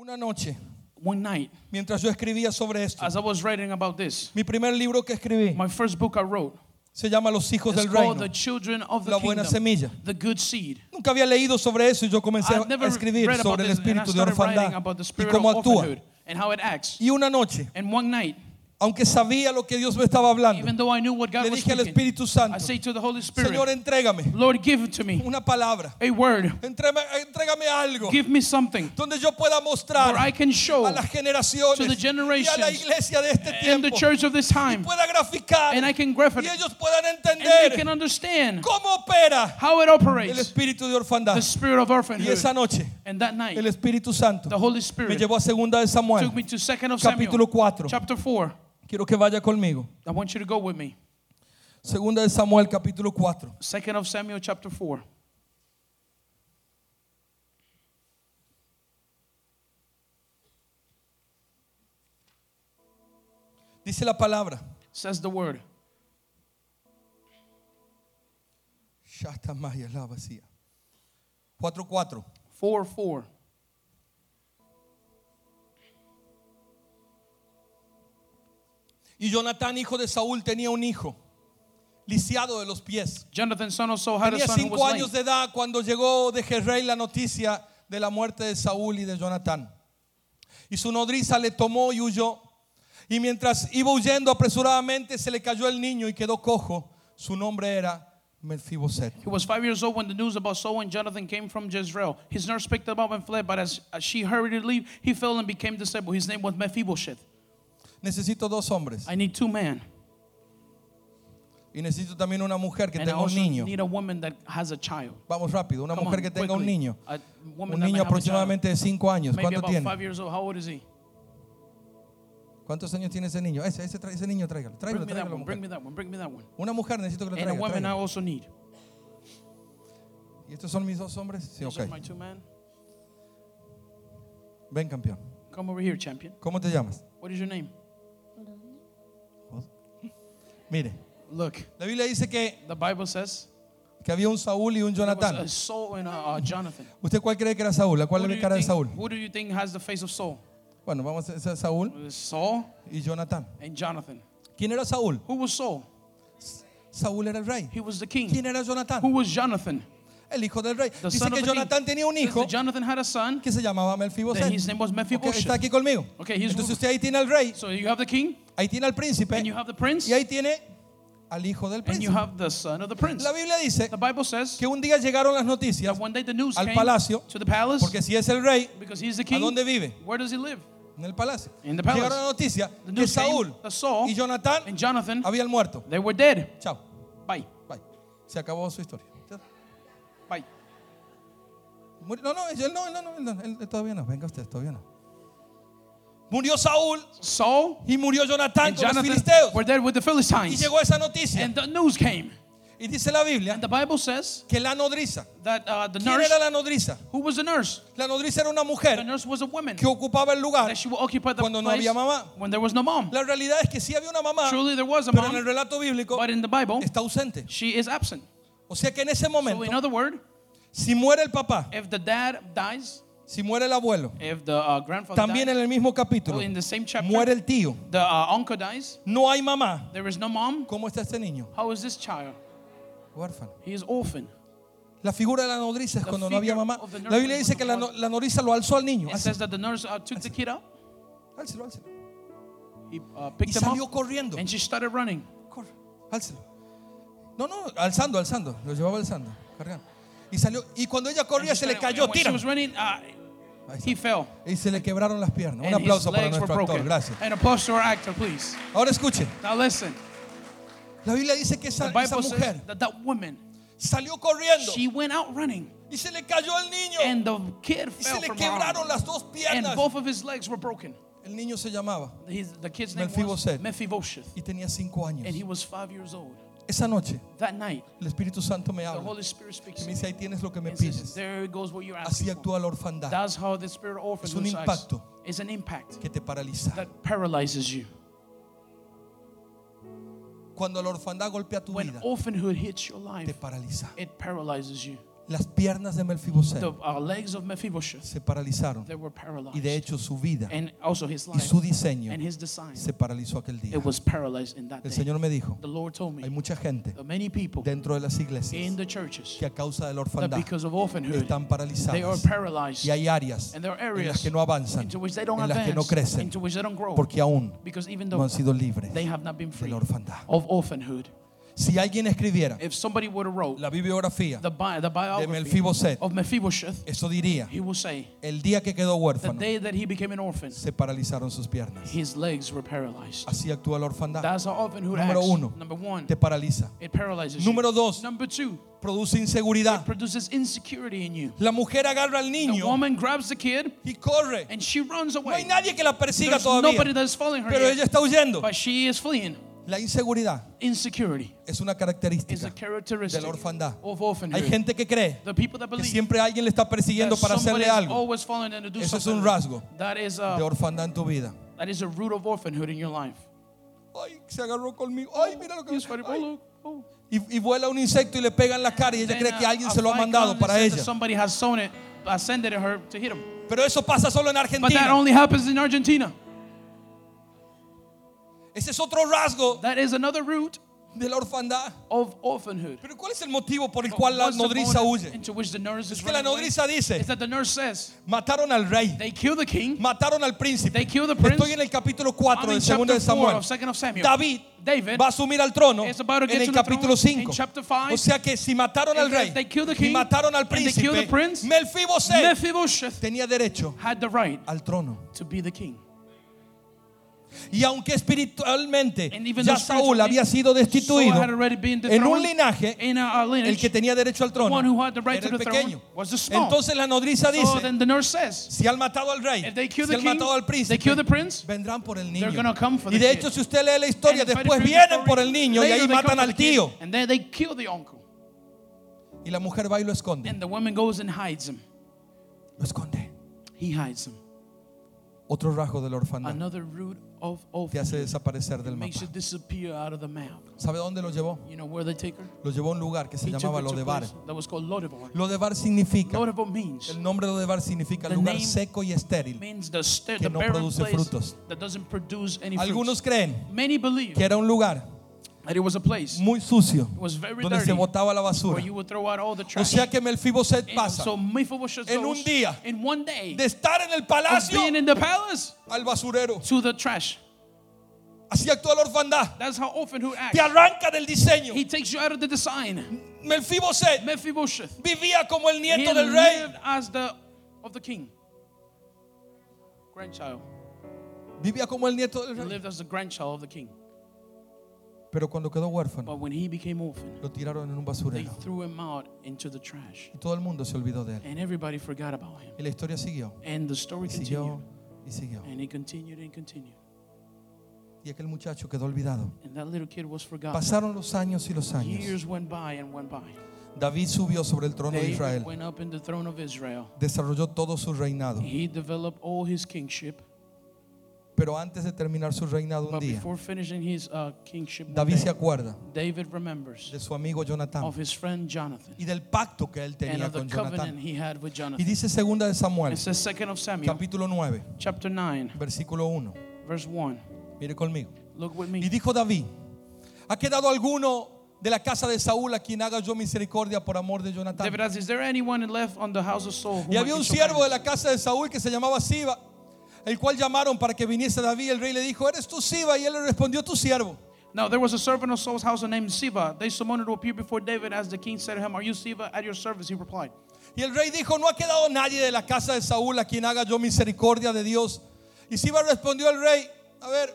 Una noche, one night, mientras yo escribía sobre esto, as I was writing about this, mi primer libro que escribí my first book I wrote se llama Los hijos del reino. The Children of the La buena Kingdom, semilla. the Good Seed. Nunca había leído sobre eso y yo comencé a escribir sobre el espíritu de orfandad y cómo actúa. and how it acts. Y una noche, And one night, aunque sabía lo que Dios me estaba hablando, even though I knew what God le was dije al speaking, Espíritu Santo, I say to the Holy Spirit, Señor, entrégame Lord, give it to me una palabra, a word, entrégame, entrégame algo give me something donde yo pueda mostrar where I can show a las generaciones to the y a la generations iglesia de este and the tiempo church of this time, pueda graficar and I can graph it, y ellos puedan and they entender can understand cómo opera how it el operates, espíritu de orfandad. the spirit of Y orphanhood. esa noche And that night, el Espíritu Santo the Holy me Spirit llevó a segunda de Samuel, took me to of capítulo Samuel, 4. chapter 4. Quiero que vaya conmigo. I want you to go with me. Segunda de Samuel, capítulo 4. Second of Samuel, chapter 4. Dice la palabra. Says the word. Shatamaya la vacía. 4:4. 4 Y Jonatán, hijo de Saúl, tenía un hijo, lisiado de los pies. Jonathan, son of Saul, had a Tenía son who cinco was años de edad cuando llegó de Jezreel la noticia de la muerte de Saúl y de Jonatán. Y su nodriza le tomó y huyó. Y mientras iba huyendo apresuradamente, se le cayó el niño y quedó cojo. Su nombre era Melfiboset. He was five years old when the news about Saul and Jonathan came from Jezreel. His nurse picked him up and fled, but as, as she hurried to leave, he fell and became disabled. His name was Mephibosheth. Necesito dos hombres. I need two men. Y necesito también una mujer que And I tenga un niño. need a woman that has a child. Vamos rápido. Una Come mujer on, que tenga un quickly. niño. A woman Un niño a child. aproximadamente de cinco años. Maybe ¿Cuánto tiene? five years old. How old is he? ¿Cuántos años tiene ese niño? Ese, ese, ese niño, tráigalo. Tráigalo, tráigalo. Una mujer necesito que lo And a traiga. woman I also need. ¿Y estos son mis dos hombres? Sí, These are ok. my two men. Ven, campeón. Come over here, champion. ¿Cómo te llamas? What is your name? Mire, Look, la Biblia dice que, the Bible says que había un Saúl y un there was Jonatán. a Saul and a, a Jonathan. ¿Usted cuál cree que era Saúl? ¿A cuál Who do, you cara de think, Saúl? who do you think has the face of Saul? Bueno, vamos a Saúl It was Saul y Jonatán. and Jonathan. ¿Quién era Saúl? Who was Saul? Saúl era el rey. He was the king. ¿Quién era Jonatán? Who was Jonathan? El hijo del rey. The Dice que. Jonatán tenía un hijo Jonathan had a son. que se llamaba Melfiboset. his name was Ok, Mephibosheth. está aquí conmigo. Okay, he's Entonces usted ahí tiene al rey, So you have the king, ahí tiene al príncipe and you have the prince, y ahí tiene al hijo del and you príncipe. have the son of the prince. La Biblia dice The Bible says que un día llegaron las noticias, al palacio, to the palace porque si es el rey, because he's the ¿a dónde vive? Where does he live? En el palacio. In the palace. Llegaron la noticia The que Saúl y Jonathan habían muerto. they were dead. Chao. Bye. Bye. Se acabó su historia. No, no, él no, él no, él no, él- él todavía no. Venga usted, todavía no. Murió Saúl Saul y murió Jonatán and con los Jonathan filisteos. were dead with the Y Philistines. llegó esa noticia. And the news came. Y dice la Biblia And the Bible says que la nodriza. that uh, the ¿Quién nurse, era la nodriza? who was the nurse? La nodriza era una The mujer nurse was a woman que ocupaba el lugar. that she the Cuando no había mamá. when there was no mom. La realidad es que sí había una mamá, Truly there was a pero en el mom, relato bíblico but in the Bible está ausente. she is absent. O sea que en ese So momento, in other words, si muere el papá, if the dad dies, si muere el abuelo, if the uh, grandfather también dies, en el mismo capítulo, in the same chapter, muere el tío, the uh, uncle dies, no hay mamá. there is no mom. ¿Cómo está este niño? How is this child? Huérfano. He is orphan. La figura de la nodriza es The cuando no había mamá. La Biblia dice que la, no- la nodriza lo alzó al niño. It Alza- says that the nurse uh, took the kid up, Álcelo, álcelo. he Y salió up, corriendo. and she started running. Álcelo. No, no, alzando, alzando. Lo llevaba alzando, cargando. Y salió. Y cuando ella And corría se le cayó, and tira. was running, Ahí está. he fell. Y se le quebraron las piernas. Un and aplauso para nuestro actor. Gracias. And actor. Ahora escuche. Now listen. La Biblia dice que esa, esa mujer that that woman, salió corriendo she went out running, y se le cayó el niño. and the kid Y se fell le quebraron las dos and piernas. both of his legs were broken. El niño se llamaba His, the kid's name was. Mephibosheth, y tenía cinco años. and he was five years old. Esa noche That night, el Espíritu Santo me the habla Holy Spirit y me dice ahí tienes lo que me and says, pides. "There goes what you're Así asking for." actúa la orfandad That's how the spirit of Es un impacto. It's an impact que te paraliza. that paralyzes you. Cuando la orfandad golpea tu When vida, orphanhood hits your te paraliza. it paralyzes you. Las piernas de Melfiboset the uh, se paralizaron they were paralyzed. y de hecho su vida and also his y su diseño and his design, se paralizó aquel día. it was paralyzed in that El. Señor me dijo, The Lord told me hay mucha gente that many people dentro de las in iglesias the churches que a causa del that orfandad están paralizadas y hay áreas and there are en las que no avanzan, into which they don't en las que no crecen, porque aún no han sido libres they have not been de la orfandad. Si alguien escribiera If somebody would have wrote la bibliografía the, bi- the de Melfiboset, of Mephibosheth, eso diría, he will say, el día que quedó the huérfano, day that he became an orphan, se paralizaron sus piernas. his legs were paralyzed. Así actúa la orfandad. That's how orphanhood Número acts. uno. Number one, Te paraliza. it paralyzes Número dos, Number two, produce inseguridad. produces insecurity in you. La mujer agarra al The niño woman grabs the kid y corre. and she runs No hay away. nadie que la persiga There's nobody todavía, that's following her pero yet, ella está huyendo. but she is fleeing. La inseguridad Insecurity es una is a característica de characteristic la orfandad. of Hay gente que cree The people that que believe siempre alguien le está persiguiendo that para somebody hacerle is algo always following them to do Eso es something. un rasgo That is de a orfandad en tu vida. that is a root of orphanhood in your life. Ay, se agarró conmigo. Ay, mira lo que. Oh, ay. look. Oh. Y, y vuela un insecto y le pega en la cara y ella cree que alguien se lo ha mandado para ella. Somebody has sewn it, uh, sent it to her to hit him. Pero eso pasa solo en But that Argentina. only happens in Argentina. Ese es otro rasgo That is another root de la orfandad. of orphanhood. Pero ¿cuál es el motivo por el cual la nodriza huye? Into which the nurse is Es que la nodriza dice, Is that the nurse says mataron al rey, they kill the king. mataron al príncipe. They kill the prince. Estoy en el capítulo 4 I'm de in 2 chapter de 4 Samuel. of 2nd of Samuel. David David va a asumir al trono en el capítulo throne in 5. chapter five. O sea que si mataron al rey they kill the y mataron al príncipe, prince, Melfiboset tenía derecho had the right al trono. to be the king. Y aunque espiritualmente ya Saúl había sido destituido, en un linaje el que tenía derecho al trono era el pequeño. Entonces la nodriza dice, si han matado al rey, si han matado al príncipe, vendrán por el niño. Y de hecho, si usted lee la historia, después vienen por el niño y ahí matan al tío. Y la mujer va y lo esconde. Lo esconde. Otro rasgo de la orfandad. Of Te hace desaparecer del mapa. ¿Sabe dónde lo llevó? You know where they take her? Lo llevó a un lugar que se He llamaba Lodebar. Lodebar. Significa, Lodebar means el nombre de Lodebar significa The lugar seco y estéril. the, que no produce frutos. Algunos creen que era un lugar that it was a place muy sucio it was very donde se dirty botaba la where basura. you would throw out all the O trash. sea que Melfiboset And pasa so en un día in one day de estar en el palacio being in the palace al basurero. to the trash. Así actúa la orfandad. That's how orphanhood acts. Te arranca del diseño. He takes you out of the design. Melfiboset Mephibosheth. vivía como el He nieto del rey. as the of the king. Grandchild. Vivía como el nieto del He rey. lived as the grandchild of the king. Pero cuando quedó huérfano, But when he became orphan, lo tiraron en un they basurero. threw him out into the trash. Y todo el mundo se olvidó de él. And everybody forgot about him. Y la historia siguió. And the story Y siguió continued. y siguió. And it continued and continued. Y aquel muchacho quedó olvidado. And that little kid was forgotten. Pasaron los años y los años. Years went by and went by. David subió sobre el trono de David Israel. went up in the throne of Israel. Desarrolló todo su reinado. He developed all his kingship. Pero antes de terminar su reinado un But día, before finishing his uh, kingship, one David day, se acuerda David remembers de su amigo Jonatán of his friend Jonathan y del pacto que él and tenía of the con covenant Jonatán. he had with Y Jonathan. dice segunda de Samuel, It says second of Samuel, capítulo 9, chapter 9, versículo 1. verse 1. Mire conmigo. Look with Y me. dijo David, ¿ha quedado alguno de la casa de Saúl a quien haga yo misericordia por amor de? David asks, Is there anyone left on the house of Saul? whom Y I había can un show siervo de kindness?" la casa de Saúl que se llamaba Siba, el cual llamaron para que viniese David. El rey le dijo, ¿eres tú Siba? Y él le respondió, tu siervo. Now there was a servant of Saul's house named Siba. They summoned to appear before David as the king said to him, Are you Siba? At your service, he replied. Y el rey dijo, no ha quedado nadie de la casa de Saúl a quien haga yo misericordia de Dios. Y Siba respondió al rey, a ver,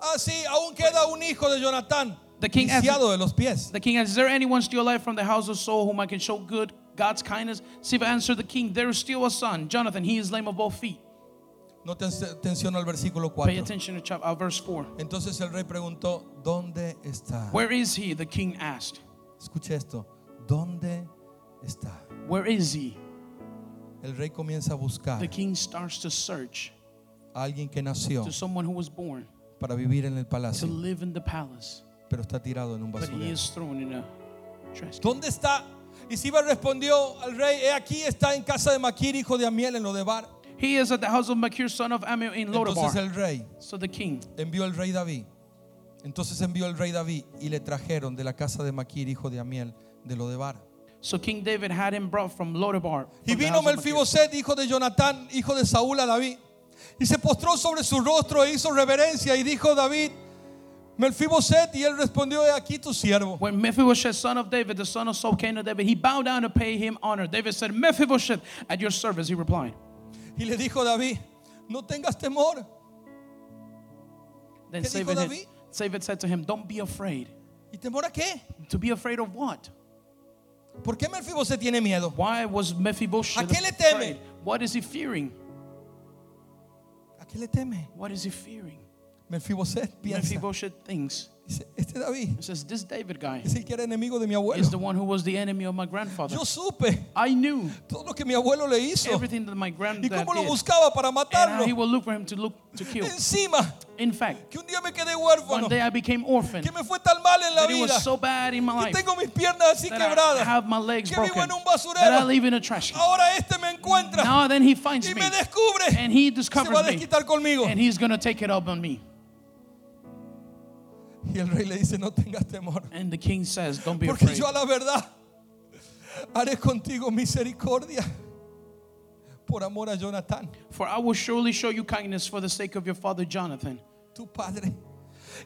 ah sí, aún queda un hijo de Jonatán, The king de los pies. The king asked, Is there anyone still alive from the house of Saul whom I can show good God's kindness? Siba answered the king, There is still a son, Jonathan. He is lame of both feet. No te atención al versículo Pay 4. attention to chap- uh, verse 4. Entonces el rey preguntó, ¿dónde está? Where is he? The king asked. Escuche esto, ¿dónde está? Where is he? El rey comienza a buscar The king starts to search a alguien que nació to someone who was born para vivir en el to palacio, live in the palace, pero está tirado en un but he basurero. is thrown in a trash. ¿Dónde está Y Siba respondió al rey, he aquí está en casa de Maquir, hijo de Amiel, en Lodebar. He is at the house of Machir, son of Amiel in Entonces el rey So the king envió el rey David. Entonces envió el rey David y le trajeron de la casa de Maquir, hijo de Amiel, de Lodebar. So King David had him brought from Lodabar. Y from the vino house of Machir. Melfiboset, hijo de Jonatán, hijo de Saúl, a David. Y se postró sobre su rostro e hizo reverencia. Y dijo David, Melfiboset, y él respondió, he aquí tu siervo. When Mephibosheth, son of David, the son of Saul, came to David, he bowed down to pay him honor. David said, Mephibosheth, at your service, he replied. Y le dijo David, no tengas temor. Then ¿Qué dijo David, David? David said to him, Don't be afraid. ¿Y temor a qué? To be afraid of what? ¿Por qué Melfiboset tiene miedo? Why was Mephibosheth ¿A qué le teme? afraid? What is he fearing? ¿A qué le teme? What is he fearing? Melfiboset piensa. Mephibosheth thinks. Este David He says, This David guy es el que era enemigo de mi is the one who was the enemy of my grandfather. Yo supe I knew todo lo que mi abuelo le hizo everything that my y granddad cómo lo did. buscaba para And how matarlo. he will look for him to look to kill. Encima, In fact, que un día me quedé one huérfano, day I became orphan. que me fue tan mal en la That it vida, was so bad in my que life tengo mis piernas así that I quebradas, have my legs que broken. vivo en un That I basurero. live in a trash can. Ahora este me encuentra Now then he finds y me me descubre. and he Se discovers va a me desquitar conmigo. and he's going to take it up on me. Y el rey le dice, no tengas temor, And the king says, Don't be porque afraid. yo a la verdad haré contigo misericordia por amor a Jonathan, For I will surely show you kindness for the sake of your father Jonathan. tu padre.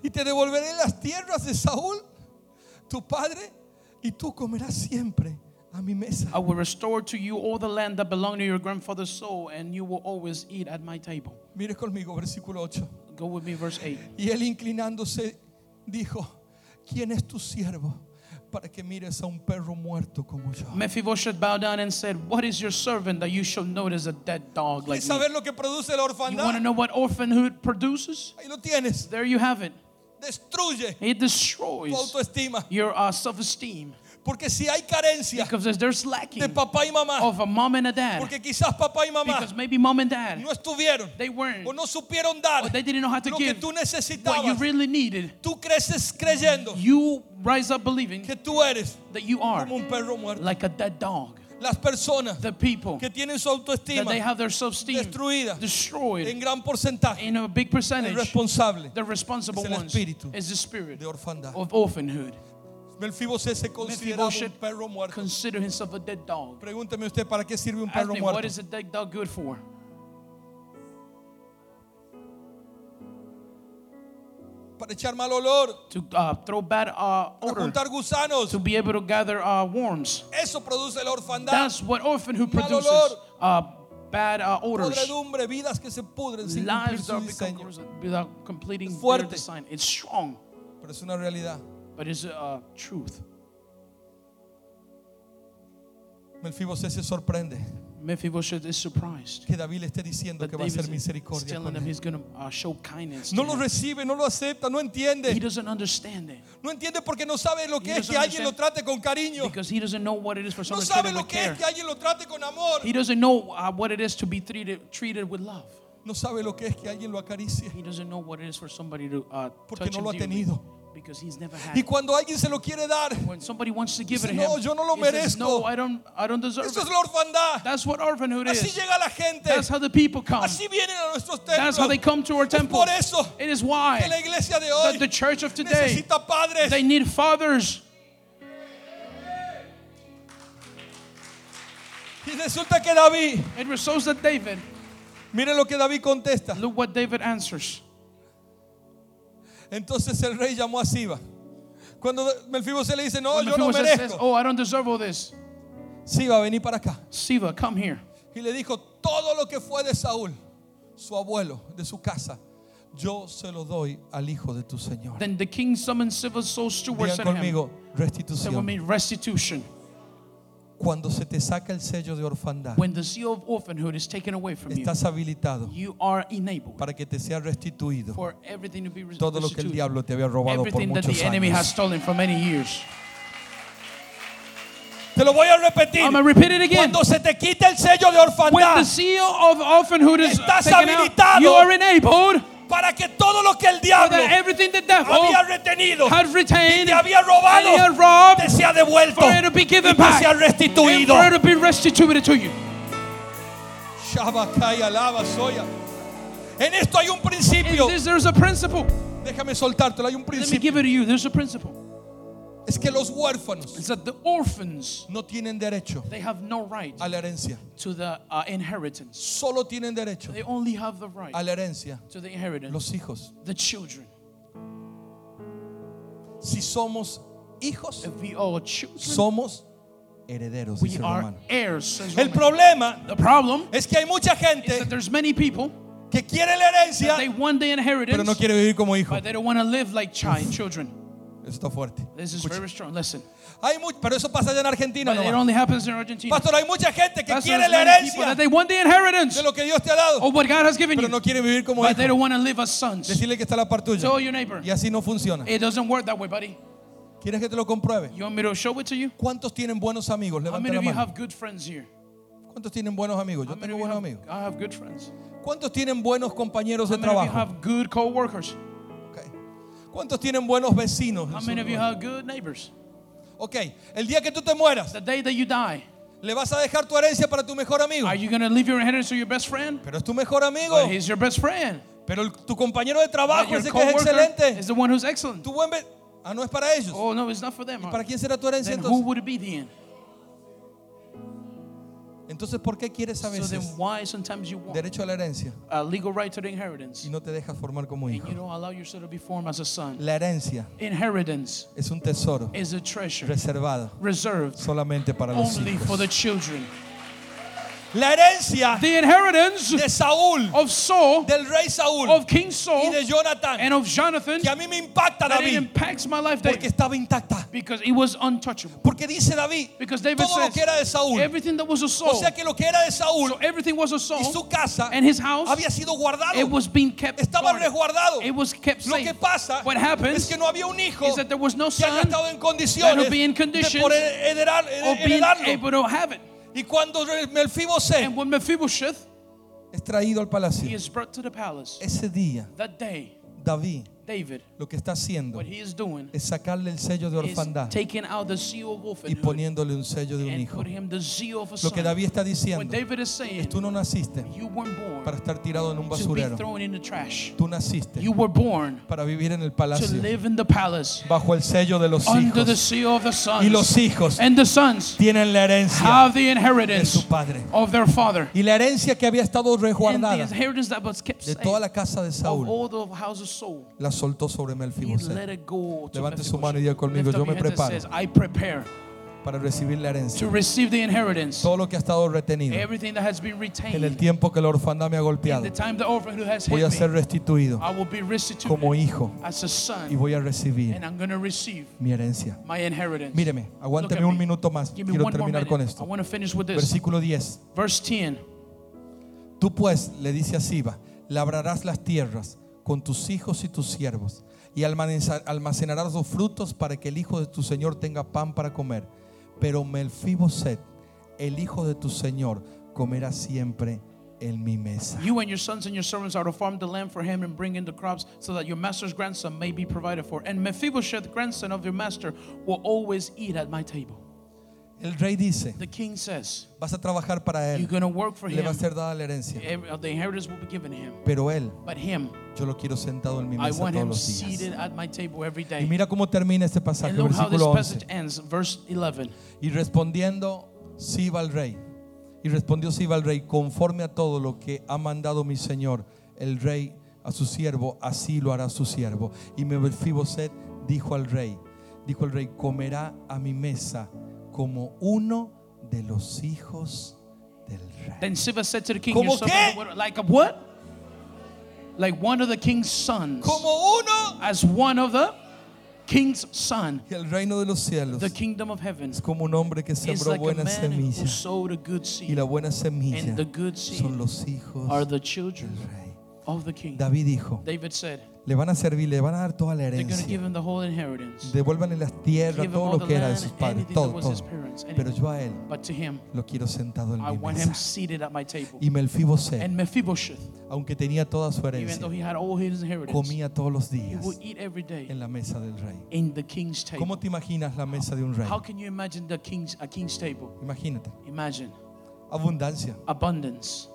Y te devolveré las tierras de Saúl, tu padre, y tú comerás siempre a mi mesa. I will restore to you all the land that belonged to your grandfather's soul, and you will always eat at my table. Mire conmigo, versículo 8. Go with me, verse 8. Y él inclinándose dijo, ¿quién es tu siervo para que mires a un perro muerto como yo? Mephibosheth bowed down and said, What is your servant that you shall notice a dead dog like ¿Quieres me? saber lo que produce la You want to know what orphanhood produces? Ahí lo tienes. There you have it. Destruye It tu destroys autoestima. your uh, self-esteem Porque si hay carencia because there's, there's lacking de papá y mamá, of a mom and a dad. porque quizás papá y mamá Because maybe mom and dad no estuvieron they weren't o no supieron dar or they didn't know how to lo que tú what you necesitabas, really needed. tú creces creyendo You rise up believing que tú eres that you are como un perro muerto. like a dead dog. Las personas The people que tienen su that autoestima they have their destruida destroyed en gran porcentaje, in a big el percentage. responsable The responsible es el ones espíritu is the spirit de orfandad. of orphanhood. Se consideraba un perro muerto. consider himself a dead dog. Pregúnteme usted, ¿para qué sirve un Ask perro me, what muerto? is a dead dog good for? Para echar mal olor, To uh, throw bad uh, para odor, juntar gusanos. to be able to gather uh, worms. Eso produce la orfandad. That's what orphanhood Mal produces. olor. Uh, bad uh, odors. Podredumbre, vidas que se pudren sin Lives that corrosive without completing their Fuerte. design. It's strong, Pero es una realidad. But it's a truth. Melfiboset se sorprende Mephibosheth is surprised que David le esté diciendo que va a is misericordia telling con him él. he's going to uh, show kindness. No lo recibe, no lo acepta, no He entiende. doesn't understand it No entiende porque no sabe lo que He es que alguien lo trate con cariño. because he doesn't know what it is for No someone to treat sabe lo que care. es que alguien lo trate con amor. He doesn't know uh, what it is to be treated treated with love. No sabe lo que es que alguien lo acaricie. He doesn't know what it is for somebody to uh, Porque touch no lo ha tenido. Because he's never had. Y cuando alguien se lo quiere dar, When somebody wants to give Dice, it to him, "No, yo no lo he says, merezco." "No, I don't, I don't deserve eso es la orfandad. That's what orphanhood Así is. llega la gente. That's how the people come. Así vienen a nuestros That's how they come to our Es temple. por eso It is que la why iglesia de that hoy the church of today necesita padres. they need fathers. Y resulta que David, It results that David. miren lo que David contesta. Look what David answers. Entonces el rey llamó a Siba. Cuando Melfiboset le dice, no, When yo no Mephibosheth says, merezco. "Oh, I don't deserve all this." Siba, vení para acá. Siva, come here. Y le dijo, todo lo que fue de Saúl, su abuelo, de su casa, yo se lo doy al hijo de tu Señor. Then the king summoned civil soul Digan him. conmigo, restitución. restitution. Cuando se te saca el sello de orfandad, When the seal of orphanhood is taken away from you, estás habilitado you are enabled para que te sea restituido for everything to be res- todo lo que el diablo te había robado por Everything that muchos the enemy has años. stolen for many years. Te lo voy a repetir. I'm repeat it again. Cuando se te quita el sello de When the orfandad, seal of orphanhood is Estás taken out, habilitado. you are enabled para que todo lo que el diablo había retenido y te había robado, had robbed te sea devuelto for it to be y given te back sea restituido. for it to be restituted to you. En esto hay un In principio. there's a principle. Déjame soltártelo, hay un Let me principio. Es que los huérfanos It's that the orphans, no tienen derecho they have no right a la herencia. to the uh, inheritance. Solo tienen derecho They only have the right a la herencia to the inheritance. los hijos. The children. Si somos hijos, If we are children, somos herederos, we el are heirs. problema The problem es que hay mucha is gente that there's many people que quiere la herencia, they want the inheritance, pero no quiere vivir como hijo. but they don't want to live like child children. Eso está fuerte. This is very strong. Listen, Hay mu- pero eso pasa allá en Argentina but it only happens in Argentina. Pastor, hay mucha gente que Pastor, quiere la herencia that they want the inheritance de lo que Dios te ha dado, of what God has given pero you, no quiere vivir como but they don't want to live as sons. Decirle que está la par tuya. Tell your neighbor, Y así no funciona. it doesn't work that way, buddy. ¿Quieres que te lo compruebe? You want me to show it to you? ¿Cuántos tienen buenos amigos? How Levanta many la of you mano. have good friends here? ¿Cuántos tienen buenos amigos? Yo How many tengo of you buenos have, amigos. I have good friends. ¿Cuántos tienen buenos compañeros de How many of you trabajo? have good co-workers? ¿Cuántos tienen buenos vecinos? How many of you have good neighbors? Ok, el día que tú te mueras, The day that you die, ¿le vas a dejar tu herencia para tu mejor amigo? are you going to leave your inheritance to your best friend? Pero es tu mejor amigo. But he's your best friend. Pero el- tu compañero de trabajo, your ese que es excelente. is the one who's excellent. Tu buen Ah, no es para ellos. Oh, no, it's not for them. ¿Para quién será tu herencia Then who entonces? would it be then? Entonces, ¿por qué quieres a So then why sometimes you want derecho a la herencia a legal right to the inheritance y no te dejas formar como and hijo? you don't allow yourself to be formed as a son? La herencia Inheritance es un tesoro is a treasure reservado reserved solamente para los only for hijos. the children. La herencia The inheritance de Saúl, of Saul, del rey Saúl of King y Saul, de Jonathan, and of Jonathan, que a mí me impacta that it David impacts my life porque estaba intacta. because it was untouchable. Porque dice David, Because David todo lo que era de Saúl, everything that was of o Saul, sea que lo que era de Saúl so everything was of y Saul, su casa and his house, había sido guardado. it was being kept Estaba guarded. resguardado. It was kept Lo safe. que pasa What happens es que no había un hijo is that there was no que haya son estado en that condiciones would be in de conditions poder heredar- of being heredarlo. able to have it. Y cuando Mephibosheth es traído al palacio, ese día that day, David David, lo que está haciendo what he is doing es sacarle el sello de orfandad taking out the seal of y poniéndole un sello de un hijo. Lo que. David está diciendo David is es saying, tú no naciste born para estar tirado en un basurero. Tú naciste You were born para vivir en el palacio palace bajo el sello de los hijos. Y los hijos sons tienen la herencia de su padre. of their father. Y la herencia que había estado resguardada de toda la casa de Saúl la soltó sobre go to Levante su mano y diga conmigo, yo me preparo. para recibir la to herencia. receive the inheritance. Todo lo que ha estado retenido Everything that has been en el tiempo que la orfandad me ha golpeado, voy a ser restituido como hijo as a y voy a recibir mi herencia. my inheritance. Míreme, aguánteme un minuto más. Quiero terminar con esto. want to finish with this. Versículo 10. Verse 10. Tú pues, le dice a Siba, labrarás las tierras con tus hijos y tus siervos y almacenar- almacenarás los frutos para que el hijo de tu señor tenga pan para comer. Pero Melfiboset, el hijo de tu señor, comerá siempre en mi mesa. You and your sons and your servants are to farm the land for him and bring in the crops so that your master's grandson may be provided for. And Mephibosheth, grandson of your master, will always eat at my table. El rey dice, The king says, vas a trabajar para You're él, going to work for le va a him. ser dada la herencia, Every- The inheritance will be given him. pero él, But him, yo lo quiero sentado en mi I mesa want todos him los seated días. at my table every Y day. mira cómo termina este pasaje, And look how this versículo passage 11. ends. Verse 11. Y respondiendo Siba al rey, y respondió Siba al rey, conforme a todo lo que ha mandado mi señor, el rey a su siervo, así lo hará su siervo. Y Mefiboset dijo al rey, dijo el rey, comerá a mi mesa como uno de los hijos del rey. Then Siba said to the king, ¿Cómo "Your son qué? like a what? Like one of the king's sons. Como uno. As one of the king's son. El reino de los cielos The kingdom of heaven es como un hombre que sembró like buena semilla. Y la buena semilla And the good son los hijos are del the children rey. of the king. David dijo, David said, le van a servir, le van a dar toda la herencia. Devuélvanle las tierras, todo lo que era de sus padres, todo, todo. Pero yo a él lo quiero sentado en mi mesa. Y Melfiboset, aunque tenía toda su herencia, comía todos los días en la mesa del rey. ¿Cómo te imaginas la mesa de un rey? Imagínate, abundancia. abundance.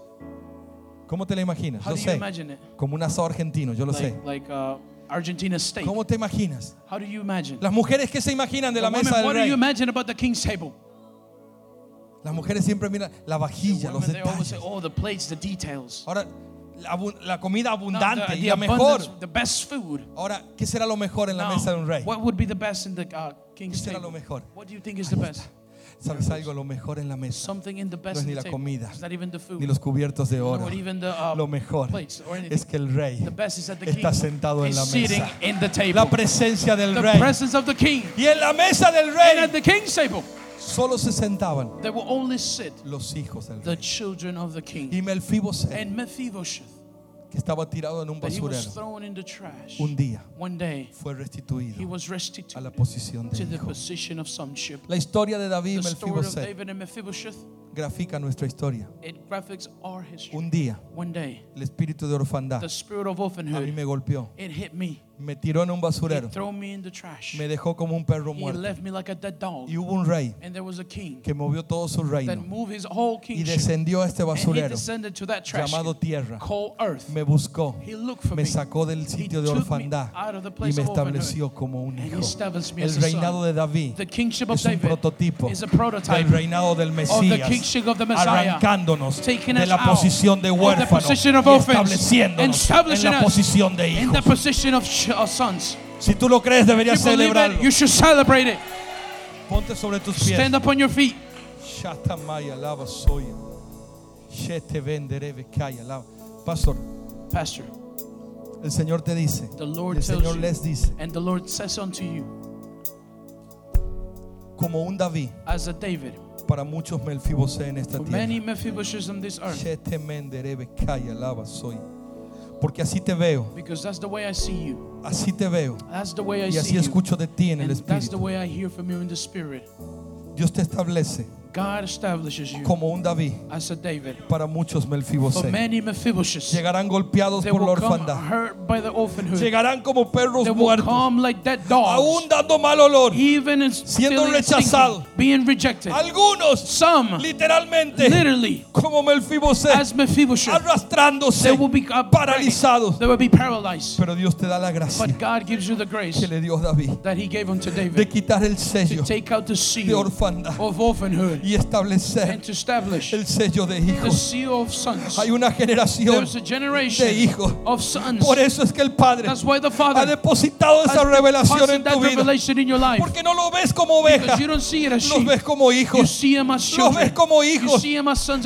¿Cómo te la imaginas? How Yo do you sé, como un asado argentino, yo lo sé. Uh, Argentina steak. ¿Cómo te imaginas? How do you imagine? Las mujeres que se imaginan de la The women, mesa del what do you rey. imagine about the king's table? Las mujeres siempre miran la vajilla, los say, detalles. oh, the plates, the details. Ahora, la, la comida abundante the, y la mejor. abundance, the best food. Ahora, ¿qué será lo mejor en la mesa de un rey? what would be the best in the uh, ¿Qué king's será table? lo mejor? What do you think is the best? ¿Sabes algo? Lo mejor en la mesa. No es ni la comida, ni los cubiertos de oro. Uh, Lo mejor es que el rey está sentado en la mesa. La presencia del rey. Y en la mesa del rey solo se sentaban los hijos del rey. Y Melfiboset, que estaba tirado en un basurero, un día fue restituido a la posición de hijo. La historia de David y Mephibosheth, grafica nuestra historia. Un día, el espíritu de orfandad a mí me golpeó, me. tiró en un basurero, me in the trash. me dejó como un perro muerto. left me like a dead dog. Y hubo un rey que movió todo su reino y descendió a este basurero llamado tierra. Me buscó, me sacó del sitio de orfandad y me estableció como un hijo. El reinado de David es un prototipo del reinado del Mesías, arrancándonos de la posición de huérfano y estableciéndonos en la posición de in position of sons. Si tú lo crees, You deberías believe celebrarlo. it, you should celebrate it. Ponte sobre tus pies. Stand up on your feet. Shatamaya lava soya. Shete venderebe kaya lava. Pastor, Pastor, el Señor te dice, the Lord el Señor you, les dice, and the Lord says unto you, como un David as a David, para muchos Melfibosé en esta tierra. many Mephibosheths on this earth, Shete menderebe kaya lava soya. Porque así te veo, because that's the way I see you. así te veo That's the way I y así see you. escucho de ti en el And that's the Espíritu. way I hear from you in the Spirit. Dios te establece God establishes you como un David as a David. para muchos For Melfibosé. many Mephibosheths, Llegarán golpeados por la orfandad. hurt by the orphanhood. Llegarán como perros They will muertos, come like aún dando mal olor. even siendo still in rechazado. sinking, being rejected. Algunos Some, literalmente literally, como they arrastrándose, will be uh, paralizados. They will be paralyzed. Pero Dios te da la gracia But God gives you the grace que le dio a David that He gave unto de David quitar el to sello take out the de orfandad of orphanhood y establecer el sello de hijos. Hay una generación de hijos. of sons. Por eso es que el Padre ha depositado esa revelación en tu vida. Porque no lo ves como oveja, Because you don't see it as los ves como hijos. Los ves como hijos.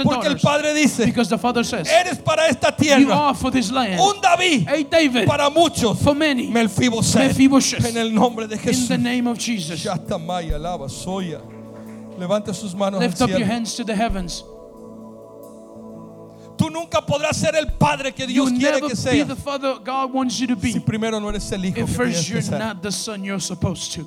Porque el. Padre dice, eres para esta tierra un David para muchos. Melfiboset. En el nombre de In Jesús. the name of Jesus. Shatamaya, lava, soya. Levante sus manos Lift al up your cielo. hands to the heavens. Tú nunca podrás ser el padre que Dios You'll quiere never que be seas the father God wants you to si be. primero no eres el hijo If que first que you're ser. not the son you're supposed to.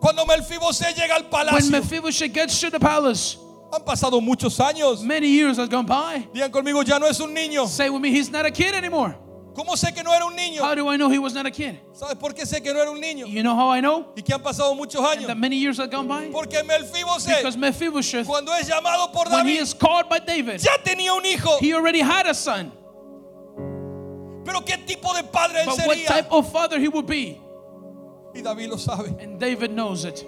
Cuando llega al When palacio, Mephibosheth gets to the palace, han pasado muchos años. many years have gone by. Digan conmigo, ya no es un niño. Say with me, he's not a kid anymore. ¿Cómo sé que no era un niño? How do I know he was not a kid? ¿Sabes por qué sé que no era un niño? You know how I know? Y que han pasado muchos And años. that many years have gone by? Porque Melfiboset, Because Mephibosheth, cuando es llamado por when he David, is called by David, ya tenía un hijo. he already had a son. Pero ¿qué tipo de padre él But what sería? type of father he would be? Y David lo sabe. And David knows it.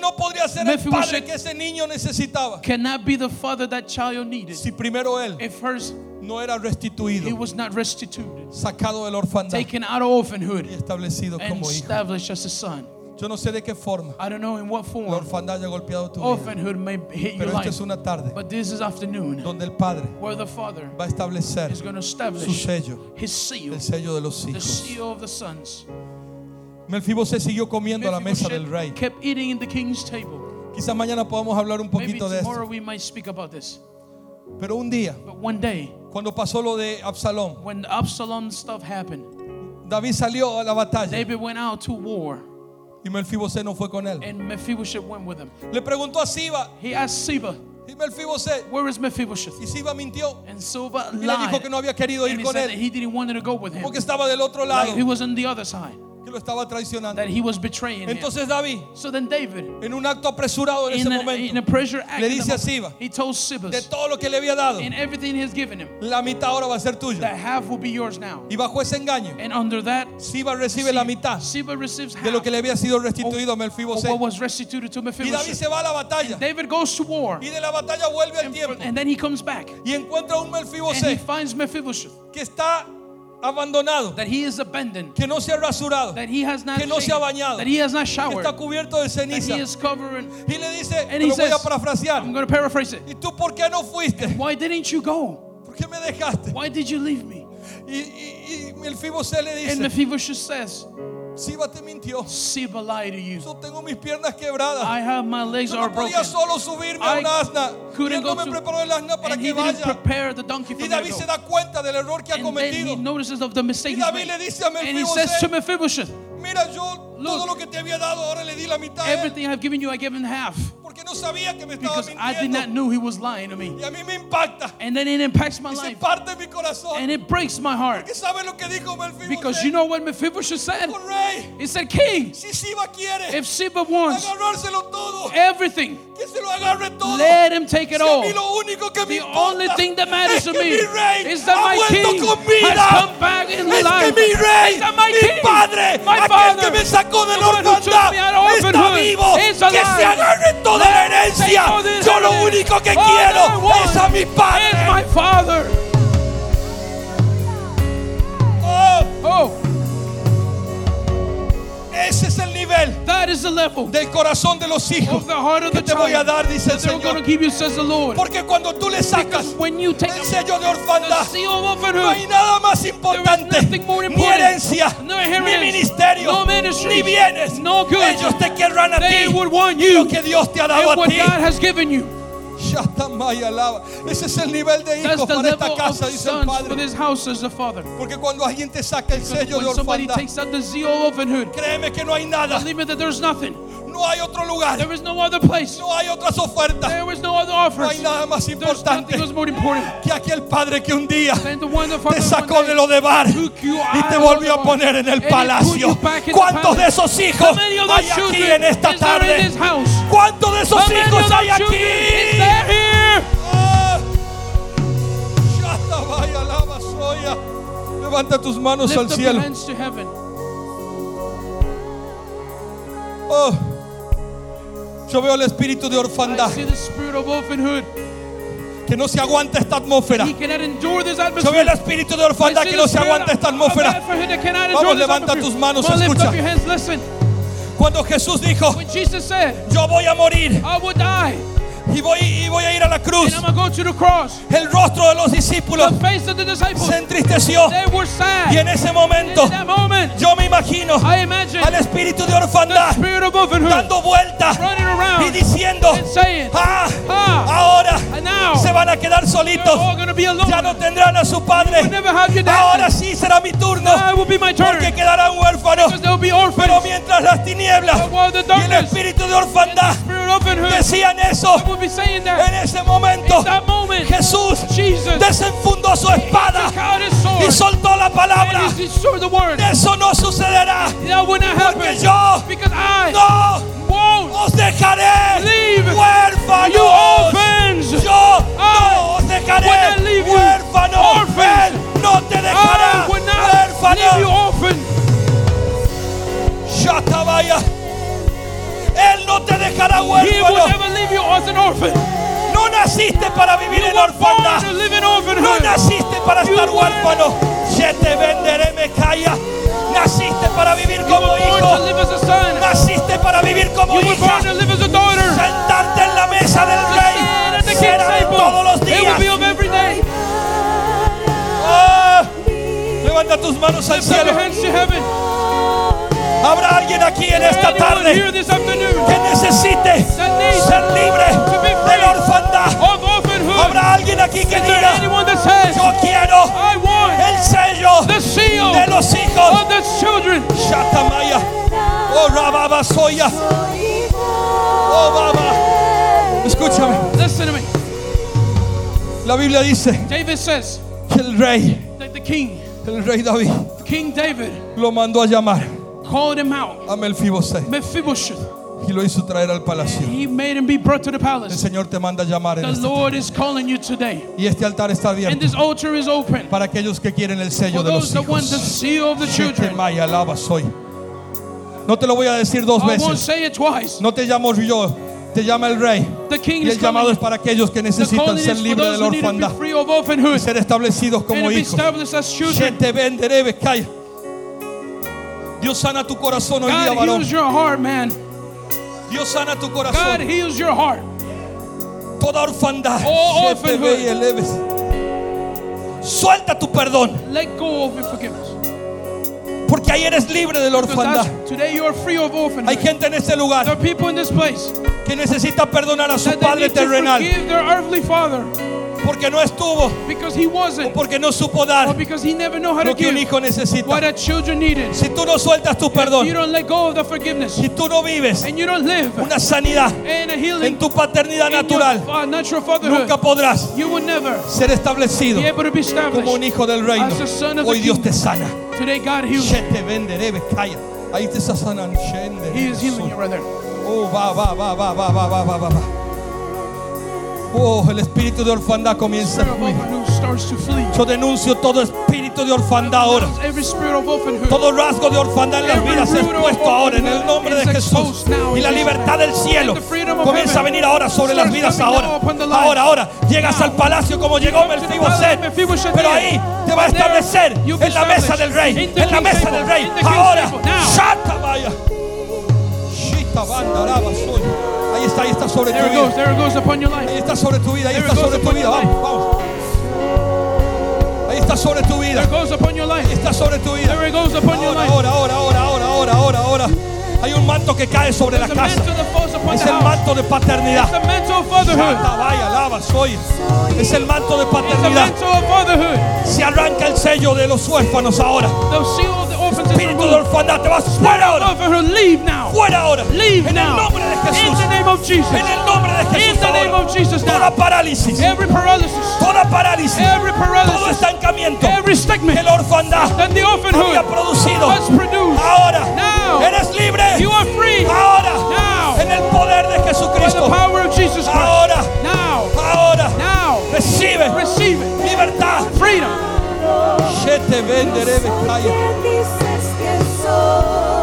No podría ser el padre que ese niño necesitaba. Cannot be the father that child needed. Si primero él If first no era he restituido, was not restituted, sacado del orfandad taken out of y orphanhood, establecido and como hijo. as a son. Yo no sé de qué forma I don't know in what la form orfandad haya golpeado tu vida, orphanhood may hit pero esta es una tarde But this is afternoon donde el Padre where the father va a establecer is su sello, his seal, el sello de los the hijos. seal of the sons. Melfiboset siguió comiendo a la mesa del rey. Kept eating in the king's table. Quizás mañana podamos hablar un poquito de tomorrow esto, we might speak about this. pero un día But one day, Cuando pasó lo de when Absalom stuff happened, David salió a la batalla David went out to war, y Melfibosé no fue con él. and Mephibosheth went with him. Le preguntó a Siba, He asked Siba, y Melfibosé, Where is Mephibosheth? y Siba mintió And Siba y le dijo lied. que no había querido ir he con él he didn't want to go with him. porque estaba del otro lado, Like he was on the other side, que lo estaba traicionando. that he was betraying. Entonces David, So then David, en un acto apresurado en ese in a, momento, le dice a Siba, he told Siba, de todo lo que le había dado, in everything he has given him, la mitad ahora va a ser tuya. that half will be yours now. Y bajo ese engaño, And under that, Siba recibe la mitad Siba receives half de lo que le había sido restituido a to Y David se va a la batalla David goes to war, y de la batalla vuelve al and, tiempo and then he comes back, y encuentra un and he finds Mephibosheth, que está abandonado, that he is abandoned, que no se ha rasurado, that he has not Que no se ha bañado. that he has not que showered, está cubierto de ceniza. he is covering. Y le dice, And he lo voy a says, parafrasear. I'm going to paraphrase it. ¿Y tú por qué no fuiste? Why didn't you go? ¿Por qué me dejaste? Why did you leave me? Y, y, y le And dice, Mephibosheth says, Siba te mintió. Siba lied to you. Yo tengo mis piernas quebradas. I have my legs Yo are no broken. podía solo subirme a I asna. Y couldn't él no go me to- preparó el asna para que vaya. prepare the donkey for Y David se da cuenta del error que ha And then he cometido. notices of the mistake Y David made. le dice a And he says to Mephibosheth, mira yo todo Look. lo que te había dado ahora le di la mitad everything I've given you, I give him half. Porque no sabía que me estaba Because I did not mintiendo. know he was lying to me. Y a mí me impacta. And then it impacts my Y se life. parte mi corazón. And it breaks my heart. ¿Qué sabe lo que dijo Because you know what Mephibosheth said? Rey, He said, King, si Siba quiere if Siba wants agarrárselo todo, everything, que se lo agarre todo. let him take it Si a all. mí lo único que me The importa only thing that matters es to que me mi rey is that ha my vuelto king con vida. has come back in es life. que mi rey, Is that my mi king, padre, my aquel father, que me sacó de the one who took me out of está orphanhood, vivo. is Que alive. se agarre toda la herencia. the Yo lo único que All quiero es a mi padre. Nivel that is the level del corazón de los hijos of the heart of que the te voy a dar, dice el Señor. give you, says the Lord. Porque cuando tú le sacas Because when you take el sello de orfandad, no hay nada más importante, ni herencia, No ni ministerio, no ministry, ni bienes. no. Ellos te querrán a they ti lo que Dios te ha dado a ti. Ese es el nivel de hijos para esta casa, dice el Padre. Porque cuando alguien te saca el sello de orfandad, créeme que no hay nada, no hay otro lugar, There is no other place. no hay otras ofertas, There is no other no offers. hay nada más importante more important que aquel Padre que un día te sacó de lo de bar y te volvió a poner en el palacio. ¿Cuántos de esos hijos hay aquí en esta tarde? ¿Cuántos de esos hijos hay aquí? Levanta tus manos al Lift cielo. Oh. Yo veo el espíritu de orfandad que no se aguanta esta atmósfera. Yo veo el espíritu de orfandad que no se aguanta esta atmósfera. Vamos, levanta tus manos, escucha. Cuando Jesús dijo, yo voy a morir I will die, y voy, y voy a ir a la cruz, and I'm going to go to the cross. el rostro de los discípulos The face of the disciples, se entristeció. they were sad. y en ese momento moment, yo me imagino I al espíritu de orfandad dando vueltas y diciendo, saying, ah, Ah, ahora now se van a quedar solitos, ya no tendrán a su padre, ahora sí será mi turno, porque quedarán huérfanos, pero mientras las tinieblas y el espíritu de orfandad decían eso, en ese momento Jesús desenfundó su espada y soltó la palabra. Eso no sucederá porque yo no os dejaré huérfanos. Dejará He will huérfano. never leave you as an orphan. No naciste para vivir en orfandad. No naciste para estar huérfano. Se te venderé, me calla. Naciste para vivir como hijo. Naciste para vivir como hija. Sentarte en la mesa del rey. Será de todos los días. Ah, levanta tus manos al cielo. Habrá alguien aquí en esta tarde que necesite ser libre de la orfandad. Habrá alguien aquí que diga, yo quiero el sello de los hijos. Shatamaya, oh Rababa Soya, oh Baba. Escúchame. La Biblia dice que el rey, el rey David, lo mandó a llamar called him out, a Melfiboset Mephibosheth. y lo hizo traer al palacio. He made him be brought to the El palace. Señor te manda a llamar en The este Lord is calling you today. y este altar está And abierto this altar is open para aquellos que quieren el sello for de los those that want the seal of the children. Maya, alaba soy. No te lo voy a decir dos I won't veces. say it twice. No te llamo yo, te llama el rey. The king Y el llamado es para aquellos que necesitan ser libres de la orfandad y ser establecidos and como hijos. Dios sana tu corazón hoy día, God varón. heals your heart, man. Dios sana tu God corazón. heals your heart. Toda orfandad. All ve y eleves. Suelta tu perdón, Let go of your forgiveness. porque ahí eres libre de la orfandad. today you are free of Hay gente en este There lugar are people in this place que necesita perdonar a su padre terrenal porque no estuvo because he o wasn't porque no supo or dar because he never knew how to lo que un give hijo necesita. what the children needed. Si tú no sueltas tu You perdón, don't let go of the forgiveness si tú no vives and you don't live una sanidad a healing en tu paternidad your natural, fa- natural fatherhood, nunca podrás you will never ser establecido be able to be como un hijo del reino. As a son of the Hoy Dios te sana. Today God heals you. Venderebe, calla. Ahí te está sanando. He is healing you there. Oh, va, va, va, va, va, va, va, va, va. Oh, el espíritu de orfandad comienza a fluir. Yo denuncio todo espíritu de orfandad ahora. Todo rasgo de orfandad en las vidas es puesto ahora en el nombre de Jesús. Y la libertad del cielo comienza a venir ahora sobre las vidas ahora. Ahora, ahora. Llegas al palacio como llegó Melfiboset. Pero ahí te va a establecer en la mesa del rey. En la mesa del rey. Ahora. Shatabaya. Shitabanda, Ahí está, ahí está sobre tu vida. Ahí está sobre tu vida, ahí está sobre tu vida. Vamos, vamos. Ahí está sobre tu vida. Ahí está sobre tu vida. Ahora, ahora, ahora, ahora, ahora, ahora, ahora. Hay un manto que cae sobre la casa. Es el manto de paternidad. vaya, lava, soy. Es el manto de paternidad. Se arranca el sello de los huérfanos ahora espíritu de orfandad te vas fuera ahora. Fuera ahora. Leave en el nombre de Jesús. En el nombre de Jesús. Toda parálisis. Toda parálisis. Todo estancamiento. Que El orfandad había producido. Ahora. Eres libre. Ahora. En el poder de Jesucristo. Ahora. Recibe. Libertad. Freedom. soul.